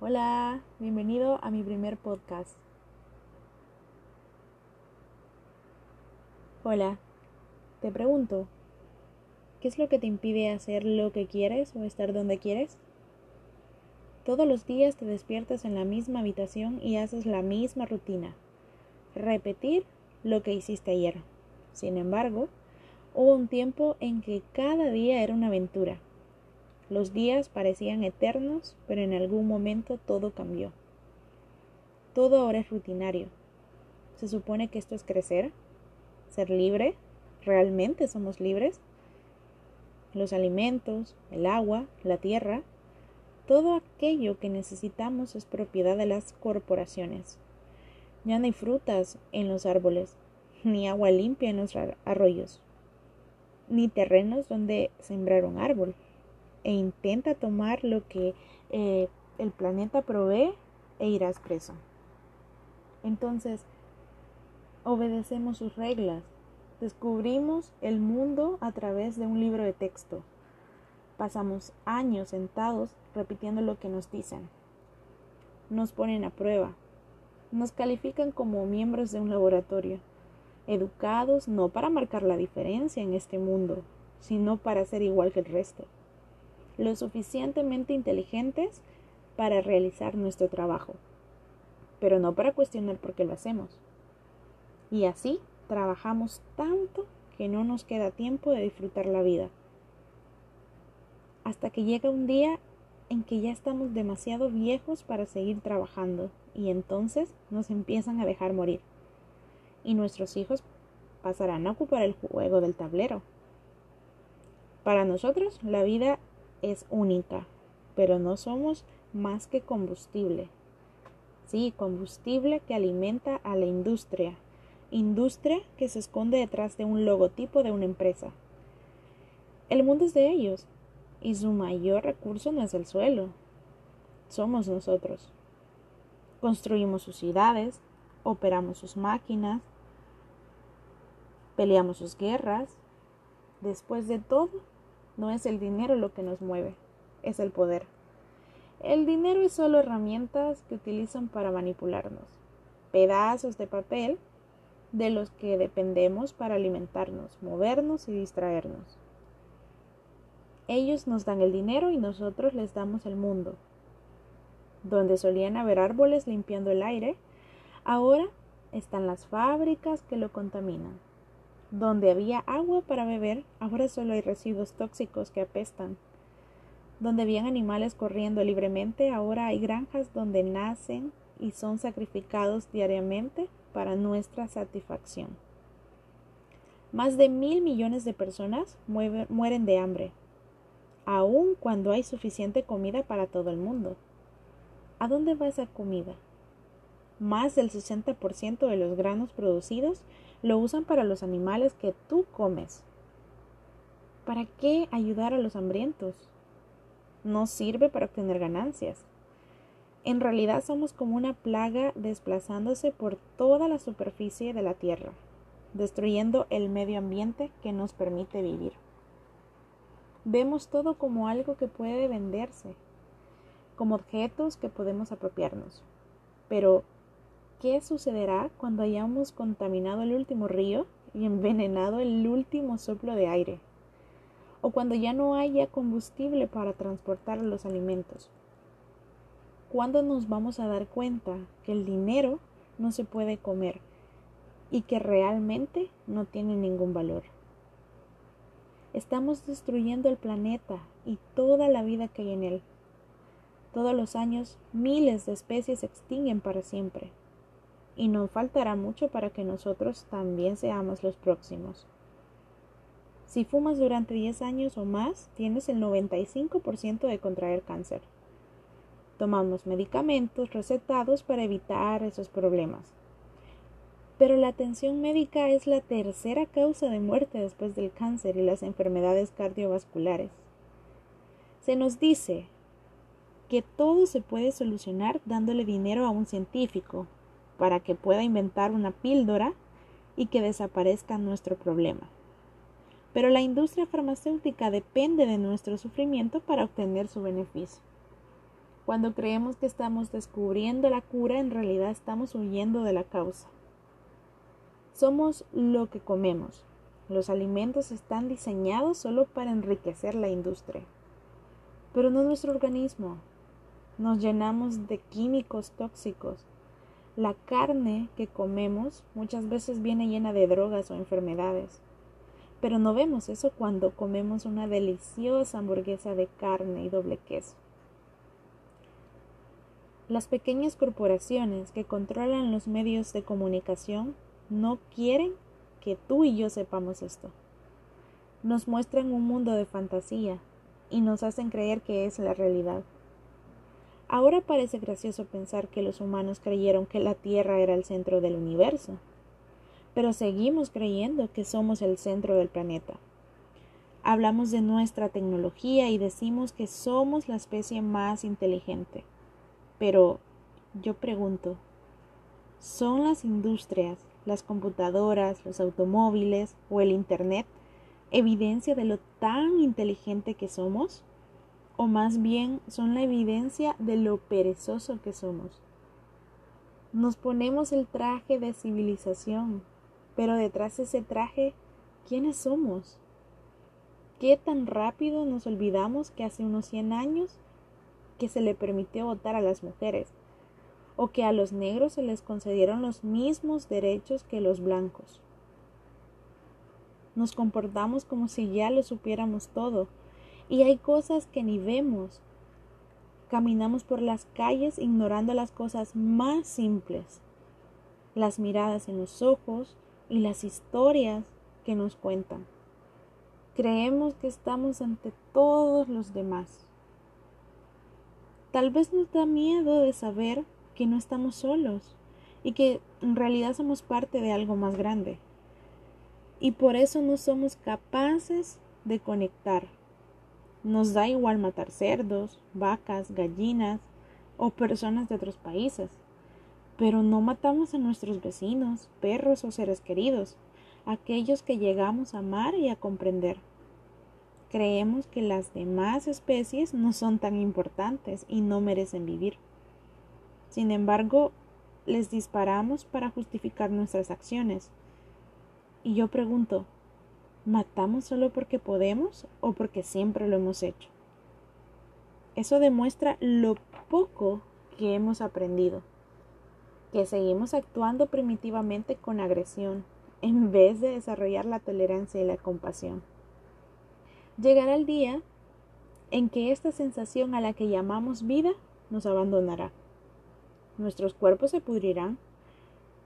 Hola, bienvenido a mi primer podcast. Hola, te pregunto, ¿qué es lo que te impide hacer lo que quieres o estar donde quieres? Todos los días te despiertas en la misma habitación y haces la misma rutina. Repetir lo que hiciste ayer. Sin embargo, hubo un tiempo en que cada día era una aventura los días parecían eternos, pero en algún momento todo cambió. Todo ahora es rutinario. ¿Se supone que esto es crecer? ¿Ser libre? ¿Realmente somos libres? Los alimentos, el agua, la tierra, todo aquello que necesitamos es propiedad de las corporaciones. Ya no hay frutas en los árboles, ni agua limpia en los arroyos, ni terrenos donde sembrar un árbol e intenta tomar lo que eh, el planeta provee e irás preso. Entonces, obedecemos sus reglas, descubrimos el mundo a través de un libro de texto. Pasamos años sentados repitiendo lo que nos dicen. Nos ponen a prueba. Nos califican como miembros de un laboratorio, educados no para marcar la diferencia en este mundo, sino para ser igual que el resto lo suficientemente inteligentes para realizar nuestro trabajo, pero no para cuestionar por qué lo hacemos. Y así trabajamos tanto que no nos queda tiempo de disfrutar la vida. Hasta que llega un día en que ya estamos demasiado viejos para seguir trabajando y entonces nos empiezan a dejar morir. Y nuestros hijos pasarán a ocupar el juego del tablero. Para nosotros la vida es única, pero no somos más que combustible. Sí, combustible que alimenta a la industria, industria que se esconde detrás de un logotipo de una empresa. El mundo es de ellos y su mayor recurso no es el suelo, somos nosotros. Construimos sus ciudades, operamos sus máquinas, peleamos sus guerras. Después de todo, no es el dinero lo que nos mueve, es el poder. El dinero es solo herramientas que utilizan para manipularnos, pedazos de papel de los que dependemos para alimentarnos, movernos y distraernos. Ellos nos dan el dinero y nosotros les damos el mundo. Donde solían haber árboles limpiando el aire, ahora están las fábricas que lo contaminan. Donde había agua para beber, ahora solo hay residuos tóxicos que apestan. Donde habían animales corriendo libremente, ahora hay granjas donde nacen y son sacrificados diariamente para nuestra satisfacción. Más de mil millones de personas mueren de hambre, aun cuando hay suficiente comida para todo el mundo. ¿A dónde va esa comida? Más del 60% de los granos producidos lo usan para los animales que tú comes. ¿Para qué ayudar a los hambrientos? No sirve para obtener ganancias. En realidad somos como una plaga desplazándose por toda la superficie de la Tierra, destruyendo el medio ambiente que nos permite vivir. Vemos todo como algo que puede venderse, como objetos que podemos apropiarnos. Pero ¿Qué sucederá cuando hayamos contaminado el último río y envenenado el último soplo de aire? O cuando ya no haya combustible para transportar los alimentos. ¿Cuándo nos vamos a dar cuenta que el dinero no se puede comer y que realmente no tiene ningún valor? Estamos destruyendo el planeta y toda la vida que hay en él. Todos los años miles de especies se extinguen para siempre y no faltará mucho para que nosotros también seamos los próximos. Si fumas durante 10 años o más, tienes el 95% de contraer cáncer. Tomamos medicamentos recetados para evitar esos problemas. Pero la atención médica es la tercera causa de muerte después del cáncer y las enfermedades cardiovasculares. Se nos dice que todo se puede solucionar dándole dinero a un científico, para que pueda inventar una píldora y que desaparezca nuestro problema. Pero la industria farmacéutica depende de nuestro sufrimiento para obtener su beneficio. Cuando creemos que estamos descubriendo la cura, en realidad estamos huyendo de la causa. Somos lo que comemos. Los alimentos están diseñados solo para enriquecer la industria, pero no nuestro organismo. Nos llenamos de químicos tóxicos. La carne que comemos muchas veces viene llena de drogas o enfermedades. Pero no vemos eso cuando comemos una deliciosa hamburguesa de carne y doble queso. Las pequeñas corporaciones que controlan los medios de comunicación no quieren que tú y yo sepamos esto. Nos muestran un mundo de fantasía y nos hacen creer que es la realidad. Ahora parece gracioso pensar que los humanos creyeron que la Tierra era el centro del universo pero seguimos creyendo que somos el centro del planeta. Hablamos de nuestra tecnología y decimos que somos la especie más inteligente. Pero yo pregunto, ¿son las industrias, las computadoras, los automóviles o el Internet evidencia de lo tan inteligente que somos? ¿O más bien son la evidencia de lo perezoso que somos? Nos ponemos el traje de civilización, pero detrás de ese traje, ¿quiénes somos? ¿Qué tan rápido nos olvidamos que hace unos 100 años que se le permitió votar a las mujeres? ¿O que a los negros se les concedieron los mismos derechos que los blancos? Nos comportamos como si ya lo supiéramos todo, y hay cosas que ni vemos. Caminamos por las calles ignorando las cosas más simples, las miradas en los ojos, y las historias que nos cuentan. Creemos que estamos ante todos los demás. Tal vez nos da miedo de saber que no estamos solos y que en realidad somos parte de algo más grande. Y por eso no somos capaces de conectar. Nos da igual matar cerdos, vacas, gallinas o personas de otros países pero no matamos a nuestros vecinos, perros o seres queridos, aquellos que llegamos a amar y a comprender. Creemos que las demás especies no son tan importantes y no merecen vivir. Sin embargo, les disparamos para justificar nuestras acciones. Y yo pregunto, ¿matamos solo porque podemos o porque siempre lo hemos hecho? Eso demuestra lo poco que hemos aprendido que seguimos actuando primitivamente con agresión en vez de desarrollar la tolerancia y la compasión. Llegará el día en que esta sensación a la que llamamos vida nos abandonará. Nuestros cuerpos se pudrirán,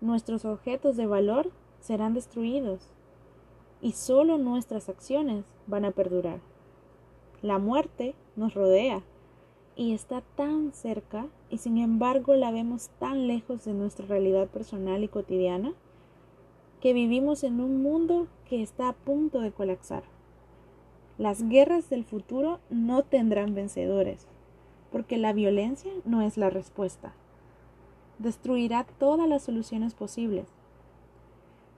nuestros objetos de valor serán destruidos y solo nuestras acciones van a perdurar. La muerte nos rodea y está tan cerca y sin embargo la vemos tan lejos de nuestra realidad personal y cotidiana que vivimos en un mundo que está a punto de colapsar. Las guerras del futuro no tendrán vencedores, porque la violencia no es la respuesta. Destruirá todas las soluciones posibles.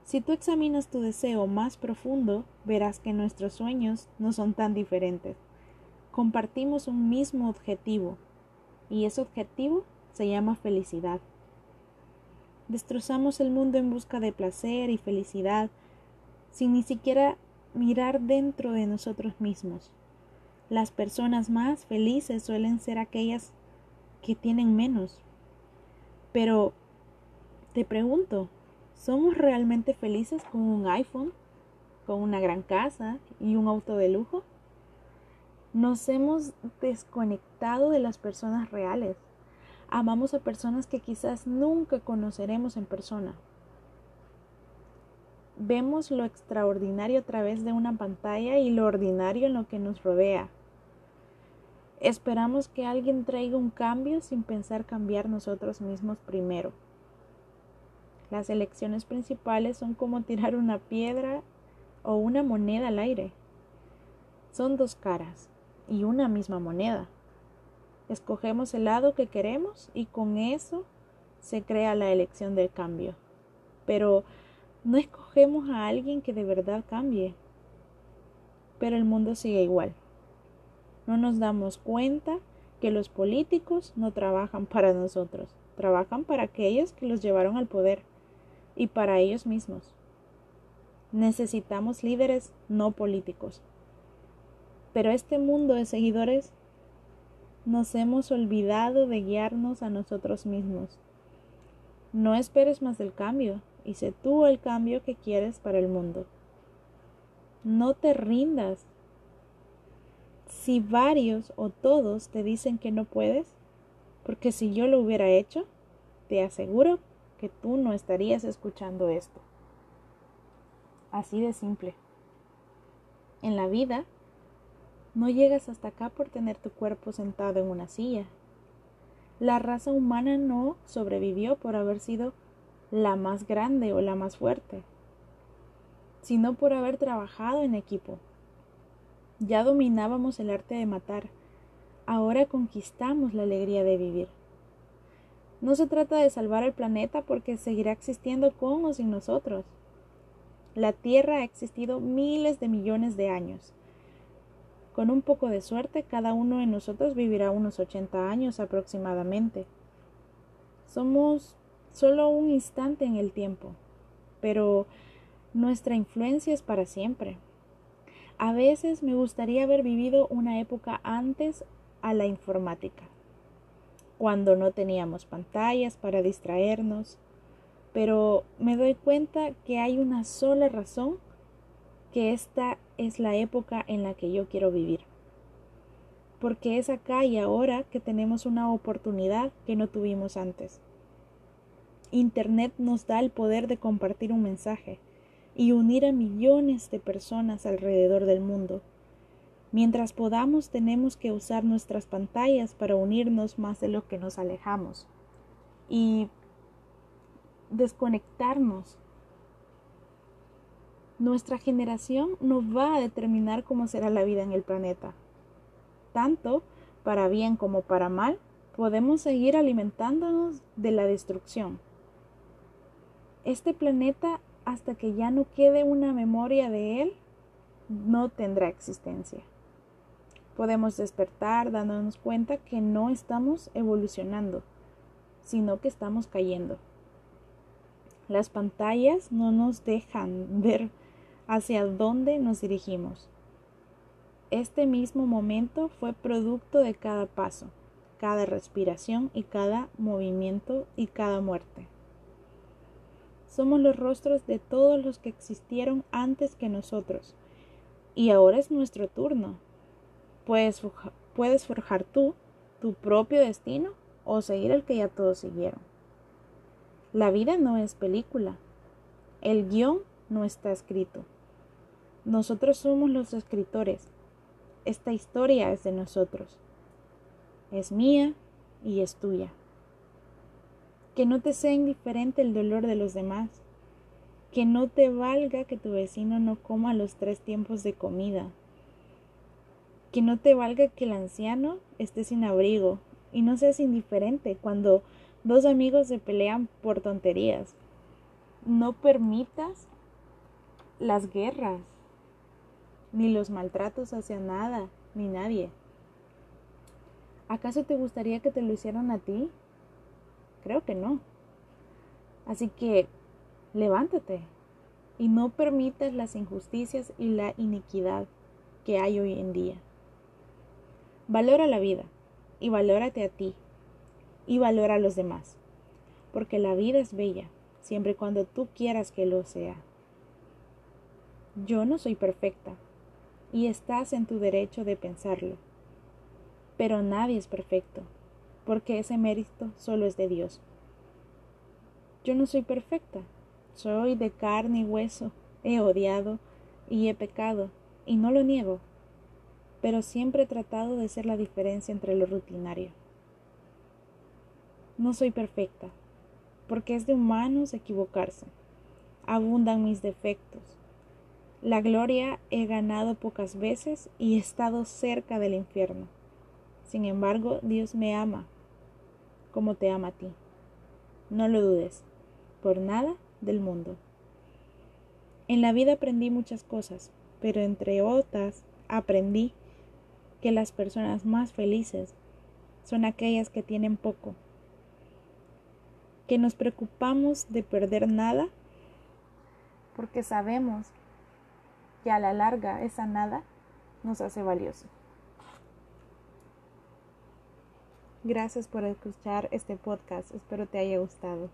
Si tú examinas tu deseo más profundo, verás que nuestros sueños no son tan diferentes compartimos un mismo objetivo y ese objetivo se llama felicidad. Destrozamos el mundo en busca de placer y felicidad sin ni siquiera mirar dentro de nosotros mismos. Las personas más felices suelen ser aquellas que tienen menos. Pero te pregunto, ¿somos realmente felices con un iPhone, con una gran casa y un auto de lujo? Nos hemos desconectado de las personas reales. Amamos a personas que quizás nunca conoceremos en persona. Vemos lo extraordinario a través de una pantalla y lo ordinario en lo que nos rodea. Esperamos que alguien traiga un cambio sin pensar cambiar nosotros mismos primero. Las elecciones principales son como tirar una piedra o una moneda al aire. Son dos caras y una misma moneda. Escogemos el lado que queremos y con eso se crea la elección del cambio. Pero no escogemos a alguien que de verdad cambie. Pero el mundo sigue igual. No nos damos cuenta que los políticos no trabajan para nosotros, trabajan para aquellos que los llevaron al poder y para ellos mismos. Necesitamos líderes no políticos. Pero este mundo de seguidores nos hemos olvidado de guiarnos a nosotros mismos. No esperes más del cambio y sé tú el cambio que quieres para el mundo. No te rindas. Si varios o todos te dicen que no puedes, porque si yo lo hubiera hecho, te aseguro que tú no estarías escuchando esto. Así de simple. En la vida, no llegas hasta acá por tener tu cuerpo sentado en una silla. La raza humana no sobrevivió por haber sido la más grande o la más fuerte, sino por haber trabajado en equipo. Ya dominábamos el arte de matar, ahora conquistamos la alegría de vivir. No se trata de salvar el planeta porque seguirá existiendo con o sin nosotros. La Tierra ha existido miles de millones de años con un poco de suerte, cada uno de nosotros vivirá unos 80 años aproximadamente. Somos solo un instante en el tiempo, pero nuestra influencia es para siempre. A veces me gustaría haber vivido una época antes a la informática, cuando no teníamos pantallas para distraernos, pero me doy cuenta que hay una sola razón que esta es la época en la que yo quiero vivir. Porque es acá y ahora que tenemos una oportunidad que no tuvimos antes. Internet nos da el poder de compartir un mensaje y unir a millones de personas alrededor del mundo. Mientras podamos tenemos que usar nuestras pantallas para unirnos más de lo que nos alejamos y desconectarnos nuestra generación no va a determinar cómo será la vida en el planeta. Tanto para bien como para mal, podemos seguir alimentándonos de la destrucción. Este planeta, hasta que ya no quede una memoria de él, no tendrá existencia. Podemos despertar dándonos cuenta que no estamos evolucionando, sino que estamos cayendo. Las pantallas no nos dejan ver hacia dónde nos dirigimos. Este mismo momento fue producto de cada paso, cada respiración y cada movimiento y cada muerte. Somos los rostros de todos los que existieron antes que nosotros. Y ahora es nuestro turno. Puedes, forjar tú tu propio destino o seguir el que ya todos siguieron. La vida no es película. El guion no está escrito. Nosotros somos los escritores. Esta historia es de nosotros. Es mía y es tuya. Que no te sea indiferente el dolor de los demás. Que no te valga que tu vecino no coma los tres tiempos de comida. Que no te valga que el anciano esté sin abrigo y no seas indiferente cuando dos amigos se pelean por tonterías. No permitas las guerras ni los maltratos hacia nada, ni nadie. ¿Acaso te gustaría que te lo hicieran a ti? Creo que no. Así que levántate y no permitas las injusticias y la iniquidad que hay hoy en día. Valora la vida y valórate a ti y valora a los demás, porque la vida es bella siempre y cuando tú quieras que lo sea. Yo no soy perfecta, y estás en tu derecho de pensarlo. Pero nadie es perfecto, porque ese mérito solo es de Dios. Yo no soy perfecta, soy de carne y hueso, he odiado y he pecado, y no lo niego, pero siempre he tratado de ser la diferencia entre lo rutinario. No soy perfecta, porque es de humanos equivocarse. Abundan mis defectos, la gloria he ganado pocas veces y he estado cerca del infierno. Sin embargo, Dios me ama como te ama a ti. No lo dudes, por nada del mundo. En la vida aprendí muchas cosas, pero entre otras aprendí que las personas más felices son aquellas que tienen poco, que nos preocupamos de perder nada porque sabemos que a la larga esa nada nos hace valioso. Gracias por escuchar este podcast, espero te haya gustado.